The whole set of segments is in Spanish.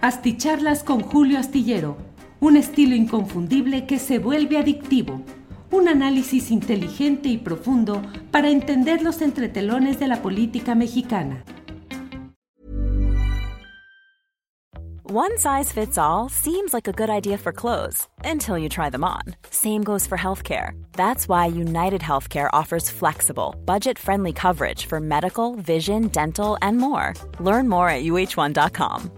Asticharlas con Julio Astillero, un estilo inconfundible que se vuelve adictivo. Un análisis inteligente y profundo para entender los entretelones de la política mexicana. One size fits all seems like a good idea for clothes until you try them on. Same goes for healthcare. That's why United Healthcare offers flexible, budget friendly coverage for medical, vision, dental, and more. Learn more at uh1.com.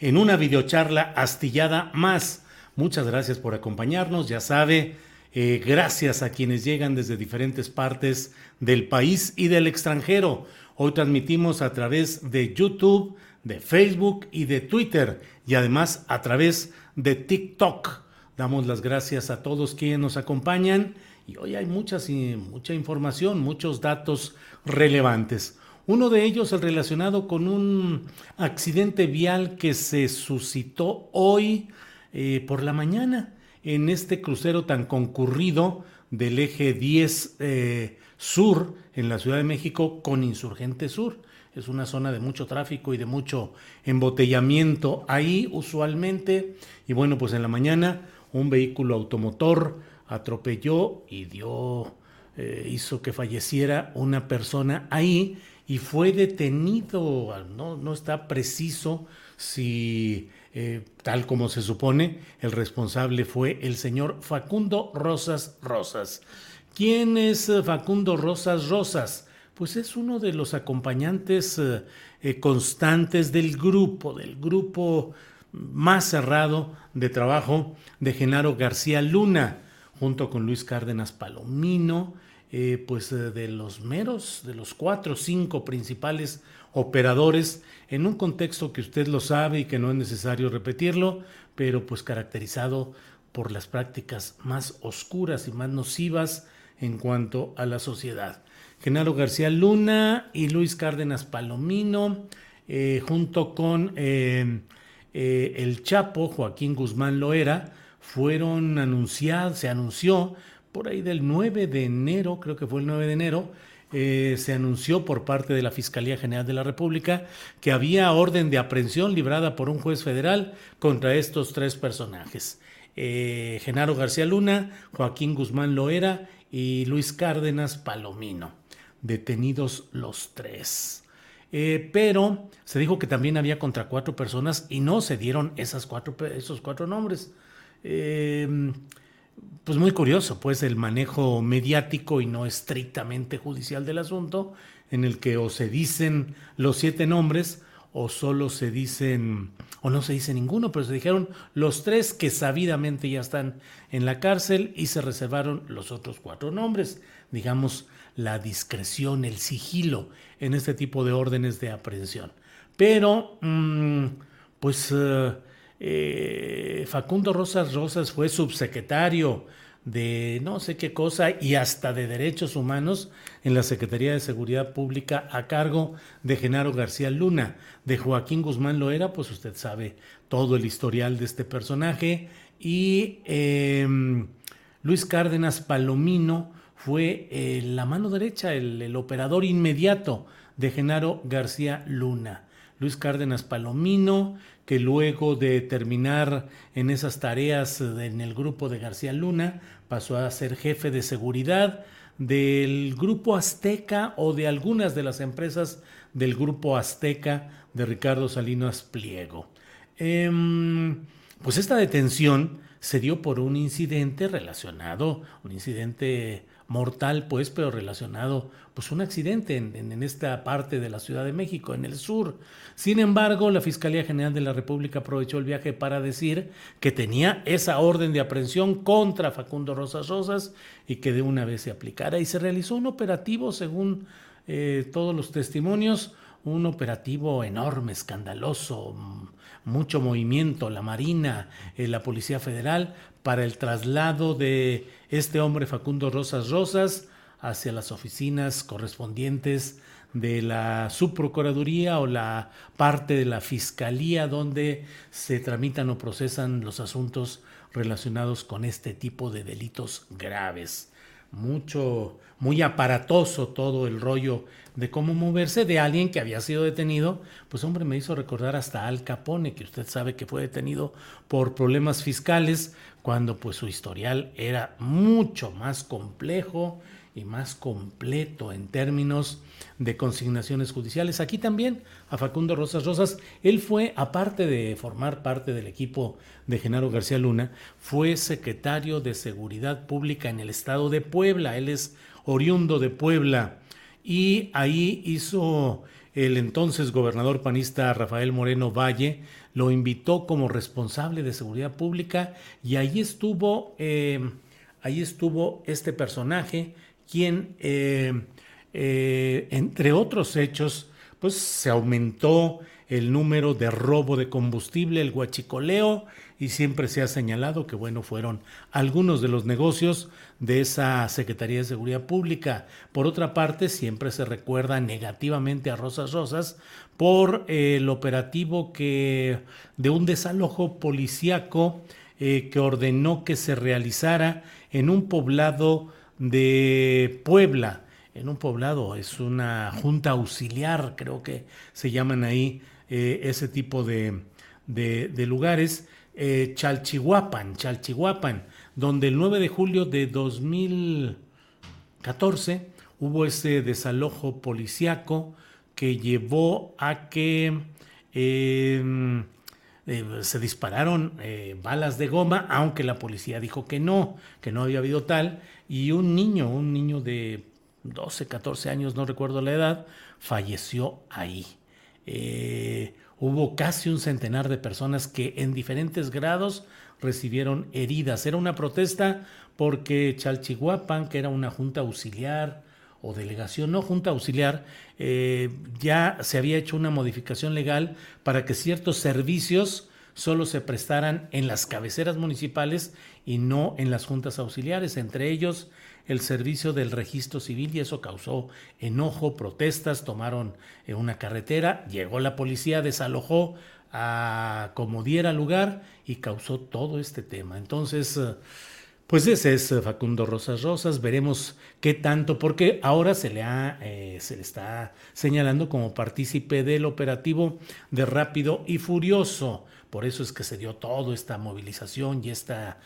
en una videocharla astillada más. Muchas gracias por acompañarnos. Ya sabe, eh, gracias a quienes llegan desde diferentes partes del país y del extranjero. Hoy transmitimos a través de YouTube, de Facebook y de Twitter y además a través de TikTok. Damos las gracias a todos quienes nos acompañan y hoy hay muchas, mucha información, muchos datos relevantes. Uno de ellos el relacionado con un accidente vial que se suscitó hoy eh, por la mañana en este crucero tan concurrido del eje 10 eh, sur en la Ciudad de México con Insurgente Sur. Es una zona de mucho tráfico y de mucho embotellamiento ahí usualmente. Y bueno, pues en la mañana un vehículo automotor atropelló y dio, eh, hizo que falleciera una persona ahí y fue detenido, no, no está preciso si, eh, tal como se supone, el responsable fue el señor Facundo Rosas Rosas. ¿Quién es eh, Facundo Rosas Rosas? Pues es uno de los acompañantes constantes del grupo, del grupo más cerrado de trabajo de Genaro García Luna, junto con Luis Cárdenas Palomino, eh, pues eh, de los meros, de los cuatro o cinco principales operadores, en un contexto que usted lo sabe y que no es necesario repetirlo, pero pues caracterizado por las prácticas más oscuras y más nocivas en cuanto a la sociedad. Genaro García Luna y Luis Cárdenas Palomino, eh, junto con el Chapo, Joaquín Guzmán Loera, fueron anunciados, se anunció por ahí del 9 de enero, creo que fue el 9 de enero, eh, se anunció por parte de la Fiscalía General de la República que había orden de aprehensión librada por un juez federal contra estos tres personajes. Eh, Genaro García Luna, Joaquín Guzmán Loera y Luis Cárdenas Palomino. Detenidos los tres. Eh, pero se dijo que también había contra cuatro personas y no se dieron esas cuatro, esos cuatro nombres pues muy curioso, pues el manejo mediático y no estrictamente judicial del asunto, en el que o se dicen los siete nombres o solo se dicen, o no se dice ninguno, pero se dijeron los tres que sabidamente ya están en la cárcel y se reservaron los otros cuatro nombres, digamos, la discreción, el sigilo en este tipo de órdenes de aprehensión. Pero, mm, pues... Eh, eh, Facundo Rosas Rosas fue subsecretario de no sé qué cosa y hasta de derechos humanos en la Secretaría de Seguridad Pública a cargo de Genaro García Luna. De Joaquín Guzmán Loera, pues usted sabe todo el historial de este personaje. Y em, Luis Cárdenas Palomino fue eh, la mano derecha, el operador inmediato de Genaro García Luna. Luis Cárdenas Palomino, que luego de terminar en esas tareas en el grupo de García Luna, pasó a ser jefe de seguridad del grupo Azteca o de algunas de las empresas del grupo Azteca de Ricardo Salinas Pliego. Em, pues esta detención se dio por un incidente relacionado, un incidente mortal, pues, pero relacionado, pues, un accidente en, en, esta parte de la Ciudad de México, en el sur. Sin embargo, la Fiscalía General de la República aprovechó el viaje para decir que tenía esa orden de aprehensión contra Facundo Rosas Rosas y que de una vez se aplicara. Y se realizó un operativo, según eh, todos los testimonios, un operativo enorme, escandaloso, mucho movimiento, la Marina, eh, la Policía Federal, para el traslado de este hombre Facundo Rosas Rosas hacia las oficinas correspondientes de la subprocuraduría o la parte de la fiscalía donde se tramitan o procesan los asuntos relacionados con este tipo de delitos graves. Mucho, muy aparatoso todo el rollo de cómo moverse de alguien que había sido detenido, pues hombre, me hizo recordar hasta Al Capone, que usted sabe que fue detenido por problemas fiscales, cuando pues su historial era mucho más complejo y más completo en términos de consignaciones judiciales. Aquí también a Facundo Rosas Rosas, él fue, aparte de formar parte del equipo de Genaro García Luna, fue secretario de Seguridad Pública en el estado de Puebla, él es oriundo de Puebla y ahí hizo el entonces gobernador panista Rafael Moreno Valle, lo invitó como responsable de seguridad pública y ahí estuvo, eh, ahí estuvo este personaje, quien, eh, eh, entre otros hechos, pues se aumentó el número de robo de combustible, el guachicoleo, y siempre se ha señalado que, bueno, fueron algunos de los negocios de esa Secretaría de Seguridad Pública. Por otra parte, siempre se recuerda negativamente a Rosas Rosas por eh, el operativo que de un desalojo policíaco que ordenó que se realizara en un poblado de Puebla. En un poblado, es una junta auxiliar, creo que se llaman ahí eh, ese tipo de, de lugares. Chalchihuapan, Chalchihuapan donde el 9 de julio de 2014 hubo ese desalojo policiaco que llevó a que em, eh, se dispararon eh, balas de goma, aunque la policía dijo que no, que no había habido tal, y un niño, un niño de 12, 14 años, no recuerdo la edad, falleció ahí. Eh, hubo casi un centenar de personas que en diferentes grados recibieron heridas. Era una protesta porque Chalchihuapan, que era una junta auxiliar o delegación, no junta auxiliar, eh, ya se había hecho una modificación legal para que ciertos servicios solo se prestaran en las cabeceras municipales y no en las juntas auxiliares, entre ellos el servicio del registro civil y eso causó enojo, protestas, tomaron eh, una carretera, llegó la policía, desalojó a como diera lugar y causó todo este tema. Entonces, eh, pues ese es eh, Facundo Rosas Rosas, veremos qué tanto, porque ahora se le, ha, eh, se le está señalando como partícipe del operativo de Rápido y Furioso. Por eso es que se dio toda esta movilización y esta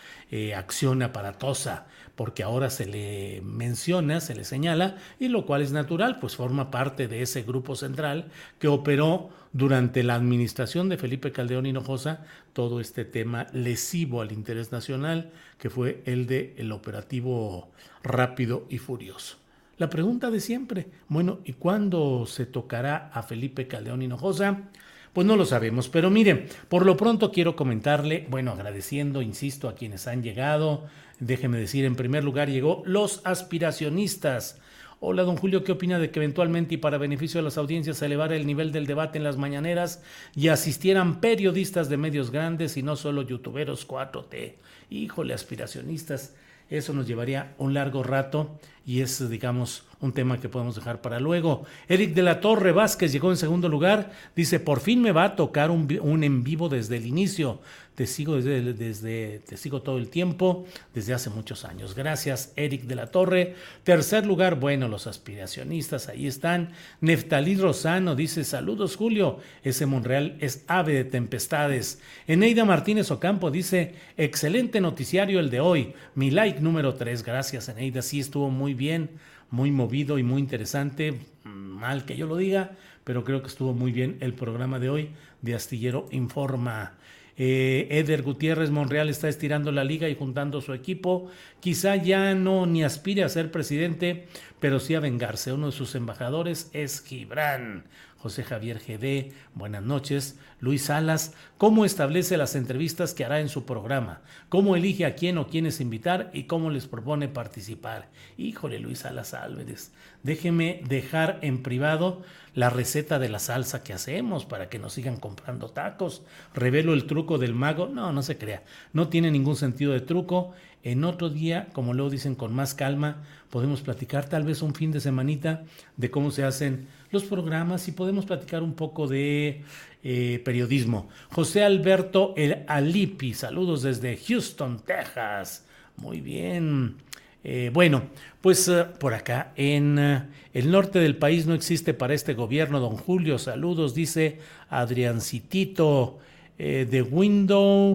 acción aparatosa porque ahora se le menciona, se le señala, y lo cual es natural, pues forma parte de ese grupo central que operó durante la administración de Felipe Caldeón Hinojosa todo este tema lesivo al interés nacional, que fue el de el operativo rápido y furioso. La pregunta de siempre, bueno, ¿y cuándo se tocará a Felipe Caldeón Hinojosa? Pues no lo sabemos, pero miren, por lo pronto quiero comentarle, bueno, agradeciendo, insisto, a quienes han llegado, déjeme decir, en primer lugar llegó los aspiracionistas. Hola, don Julio, ¿qué opina de que eventualmente y para beneficio de las audiencias se elevara el nivel del debate en las mañaneras y asistieran periodistas de medios grandes y no solo youtuberos 4T? Híjole, aspiracionistas, eso nos llevaría un largo rato y es, digamos, un tema que podemos dejar para luego. Eric de la Torre Vázquez llegó en segundo lugar. Dice, por fin me va a tocar un, un en vivo desde el inicio. Te sigo desde, desde, te sigo todo el tiempo, desde hace muchos años. Gracias, Eric de la Torre. Tercer lugar, bueno, los aspiracionistas, ahí están. Neftalí Rosano dice, saludos, Julio. Ese Monreal es ave de tempestades. Eneida Martínez Ocampo dice, excelente noticiario el de hoy. Mi like número tres. Gracias, Eneida. Sí, estuvo muy bien muy movido y muy interesante. Mal que yo lo diga, pero creo que estuvo muy bien el programa de hoy de Astillero Informa. Eh, Eder Gutiérrez Monreal está estirando la liga y juntando su equipo. Quizá ya no ni aspire a ser presidente, pero sí a vengarse. Uno de sus embajadores es Gibran. José Javier GD, buenas noches. Luis Salas, ¿cómo establece las entrevistas que hará en su programa? ¿Cómo elige a quién o quiénes invitar y cómo les propone participar? Híjole, Luis Salas Álvarez, déjeme dejar en privado la receta de la salsa que hacemos para que nos sigan comprando tacos. Revelo el truco del mago. No, no se crea. No tiene ningún sentido de truco. En otro día, como luego dicen con más calma, podemos platicar tal vez un fin de semanita de cómo se hacen los programas y podemos platicar un poco de eh, periodismo. José Alberto El Alipi, saludos desde Houston, Texas. Muy bien. Eh, bueno, pues eh, por acá en el norte del país no existe para este gobierno, don Julio. Saludos, dice Adriancitito de Window.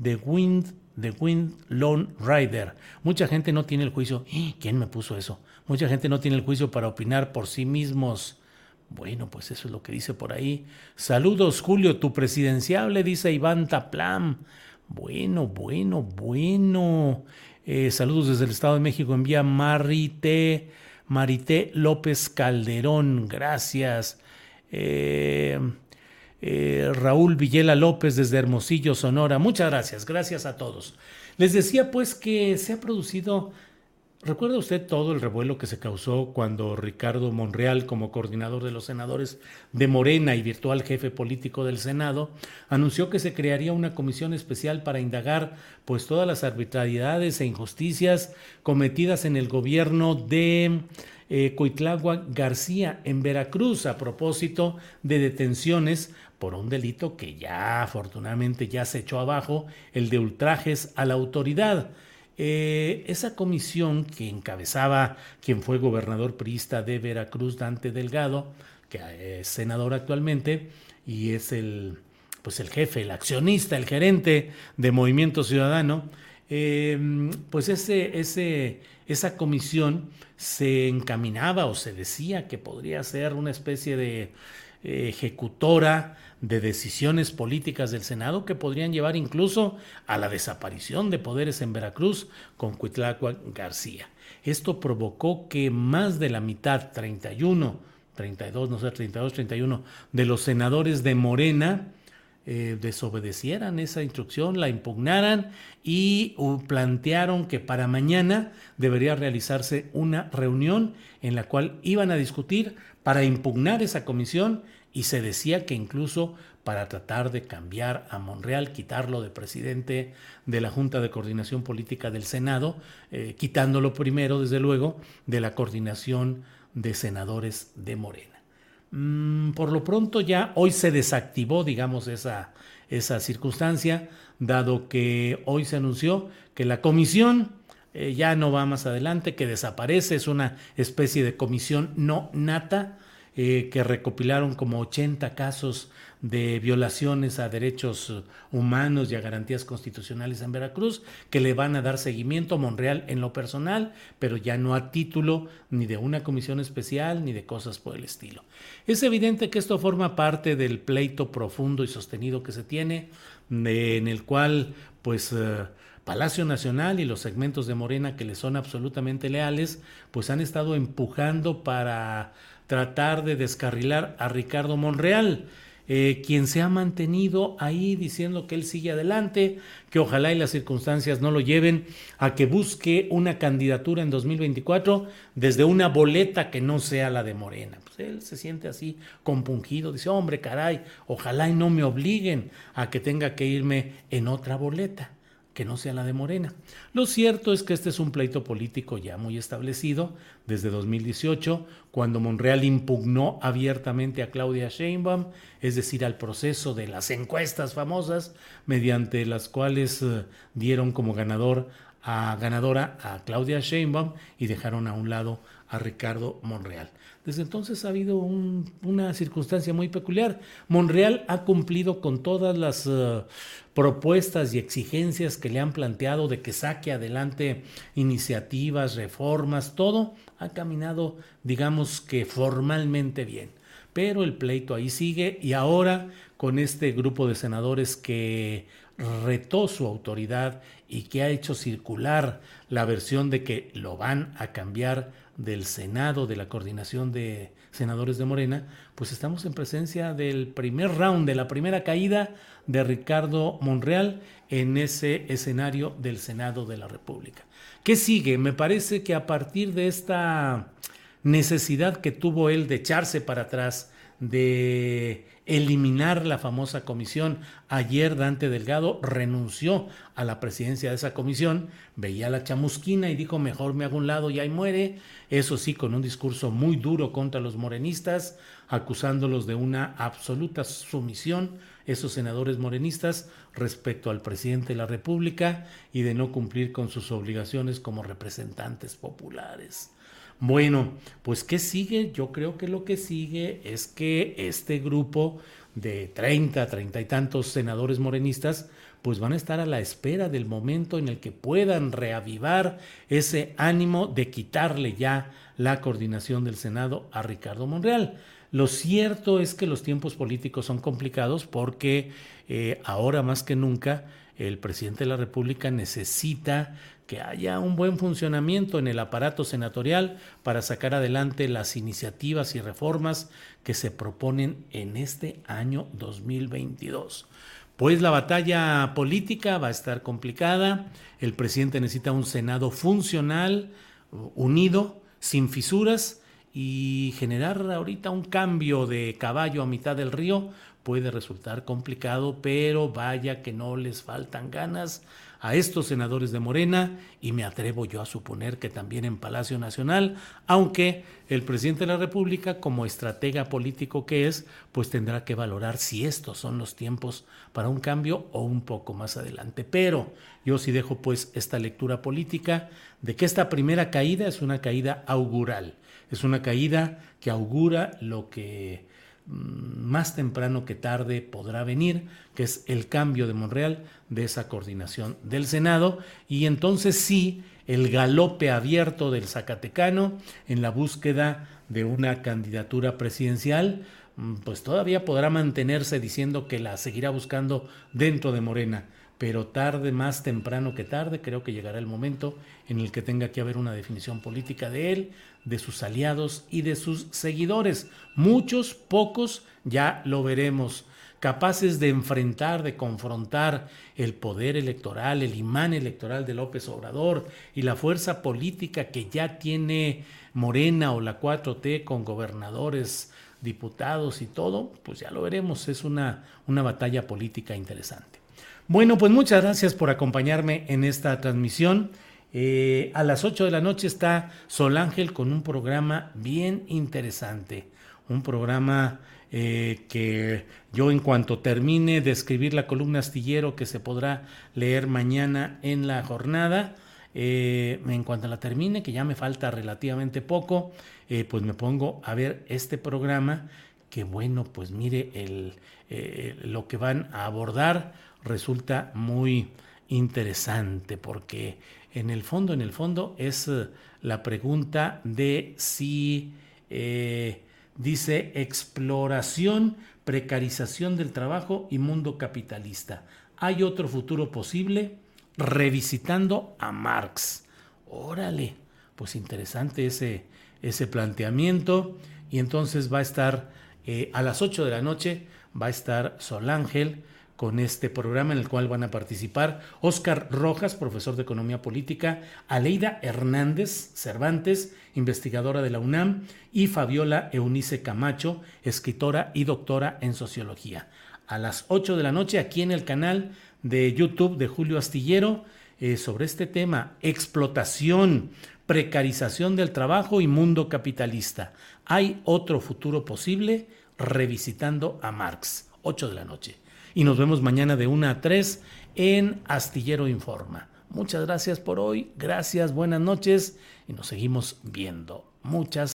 The Wind The Wind Lone Rider. Mucha gente no tiene el juicio. ¡Eh! ¿Quién me puso eso? Mucha gente no tiene el juicio para opinar por sí mismos. Bueno, pues eso es lo que dice por ahí. Saludos, Julio, tu presidenciable, dice Iván Taplam. Bueno, bueno, bueno. Eh, saludos desde el Estado de México. Envía Marité, Marité López Calderón. Gracias. Eh, eh, Raúl Villela López desde Hermosillo, Sonora. Muchas gracias, gracias a todos. Les decía pues que se ha producido, ¿recuerda usted todo el revuelo que se causó cuando Ricardo Monreal, como coordinador de los senadores de Morena y virtual jefe político del Senado, anunció que se crearía una comisión especial para indagar pues todas las arbitrariedades e injusticias cometidas en el gobierno de eh, Coitlagua García en Veracruz a propósito de detenciones por un delito que ya afortunadamente ya se echó abajo, el de ultrajes a la autoridad. Eh, esa comisión que encabezaba quien fue gobernador priista de Veracruz, Dante Delgado, que es senador actualmente y es el, pues el jefe, el accionista, el gerente de Movimiento Ciudadano, eh, pues ese, esa comisión se encaminaba o se decía que podría ser una especie de ejecutora de decisiones políticas del Senado que podrían llevar incluso a la desaparición de poderes en Veracruz con Cuitlacua García. Esto provocó que más de la mitad, 31, 32, no sé, 32, 31, de los senadores de Morena eh, desobedecieran esa instrucción, la impugnaran y plantearon que para mañana debería realizarse una reunión en la cual iban a discutir para impugnar esa comisión y se decía que incluso para tratar de cambiar a Monreal, quitarlo de presidente de la Junta de Coordinación Política del Senado, eh, quitándolo primero, desde luego, de la coordinación de senadores de Morena. Mm, por lo pronto ya hoy se desactivó, digamos, esa, esa circunstancia, dado que hoy se anunció que la comisión eh, ya no va más adelante, que desaparece, es una especie de comisión no nata, eh, que recopilaron como 80 casos de violaciones a derechos humanos y a garantías constitucionales en Veracruz, que le van a dar seguimiento a Monreal en lo personal, pero ya no a título ni de una comisión especial ni de cosas por el estilo. Es evidente que esto forma parte del pleito profundo y sostenido que se tiene, en el cual pues... Eh, Palacio Nacional y los segmentos de Morena que le son absolutamente leales, pues han estado empujando para tratar de descarrilar a Ricardo Monreal. Eh, quien se ha mantenido ahí diciendo que él sigue adelante, que ojalá y las circunstancias no lo lleven a que busque una candidatura en 2024 desde una boleta que no sea la de Morena. Pues él se siente así compungido, dice, hombre, caray, ojalá y no me obliguen a que tenga que irme en otra boleta que no sea la de Morena. Lo cierto es que este es un pleito político ya muy establecido desde 2018, cuando Monreal impugnó abiertamente a Claudia Sheinbaum, es decir, al proceso de las encuestas famosas, mediante las cuales eh, dieron como ganador a ganadora a Claudia Sheinbaum y dejaron a un lado a Ricardo Monreal. Desde entonces ha habido una circunstancia muy peculiar. Monreal ha cumplido con todas las eh, propuestas y exigencias que le han planteado de que saque adelante iniciativas, reformas, todo ha caminado, digamos que formalmente bien. Pero el pleito ahí sigue y ahora con este grupo de senadores que retó su autoridad y que ha hecho circular la versión de que lo van a cambiar del Senado, de la coordinación de senadores de Morena, pues estamos en presencia del primer round, de la primera caída de Ricardo Monreal en ese escenario del Senado de la República. ¿Qué sigue? Me parece que a partir de esta necesidad que tuvo él de echarse para atrás, de eliminar la famosa comisión. Ayer Dante Delgado renunció a la presidencia de esa comisión, veía la chamusquina y dijo mejor me hago un lado y ahí muere. Eso sí, con un discurso muy duro contra los morenistas, acusándolos de una absoluta sumisión, esos senadores morenistas, respecto al presidente de la República y de no cumplir con sus obligaciones como representantes populares. Bueno, pues ¿qué sigue? Yo creo que lo que sigue es que este grupo de 30, 30 y tantos senadores morenistas, pues van a estar a la espera del momento en el que puedan reavivar ese ánimo de quitarle ya la coordinación del Senado a Ricardo Monreal. Lo cierto es que los tiempos políticos son complicados porque eh, ahora más que nunca el presidente de la República necesita que haya un buen funcionamiento en el aparato senatorial para sacar adelante las iniciativas y reformas que se proponen en este año 2022. Pues la batalla política va a estar complicada, el presidente necesita un Senado funcional, unido, sin fisuras, y generar ahorita un cambio de caballo a mitad del río puede resultar complicado, pero vaya que no les faltan ganas a estos senadores de Morena y me atrevo yo a suponer que también en Palacio Nacional, aunque el presidente de la República, como estratega político que es, pues tendrá que valorar si estos son los tiempos para un cambio o un poco más adelante. Pero yo sí dejo pues esta lectura política de que esta primera caída es una caída augural, es una caída que augura lo que más temprano que tarde podrá venir, que es el cambio de Monreal de esa coordinación del Senado, y entonces sí, el galope abierto del Zacatecano en la búsqueda de una candidatura presidencial, mm, pues todavía podrá mantenerse diciendo que la seguirá buscando dentro de Morena pero tarde, más temprano que tarde, creo que llegará el momento en el que tenga que haber una definición política de él, de sus aliados y de sus seguidores. Muchos, pocos, ya lo veremos, capaces de enfrentar, de confrontar el poder electoral, el imán electoral de López Obrador y la fuerza política que ya tiene Morena o la 4T con gobernadores, diputados y todo, pues ya lo veremos, es una, una batalla política interesante. Bueno, pues muchas gracias por acompañarme en esta transmisión. Eh, a las 8 de la noche está Sol Ángel con un programa bien interesante. Un programa eh, que yo en cuanto termine de escribir la columna astillero que se podrá leer mañana en la jornada, eh, en cuanto la termine, que ya me falta relativamente poco, pues me pongo a ver este programa que bueno, pues mire el, lo que van a abordar resulta muy interesante porque en el fondo, en el fondo es eh, la pregunta de si eh, dice exploración, precarización del trabajo y mundo capitalista. ¿Hay otro futuro posible? Revisitando a Marx. Órale, pues interesante ese, ese planteamiento y entonces va a estar eh, a las 8 de la noche, va a estar Sol Ángel con este programa en el cual van a participar Óscar Rojas, profesor de Economía Política, Aleida Hernández Cervantes, investigadora de la UNAM, y Fabiola Eunice Camacho, escritora y doctora en Sociología. A las 8 de la noche aquí en el canal de YouTube de Julio Astillero eh, sobre este tema, explotación, precarización del trabajo y mundo capitalista. ¿Hay otro futuro posible? Revisitando a Marx, 8 de la noche y nos vemos mañana de 1 a 3 en Astillero Informa. Muchas gracias por hoy, gracias, buenas noches y nos seguimos viendo. Muchas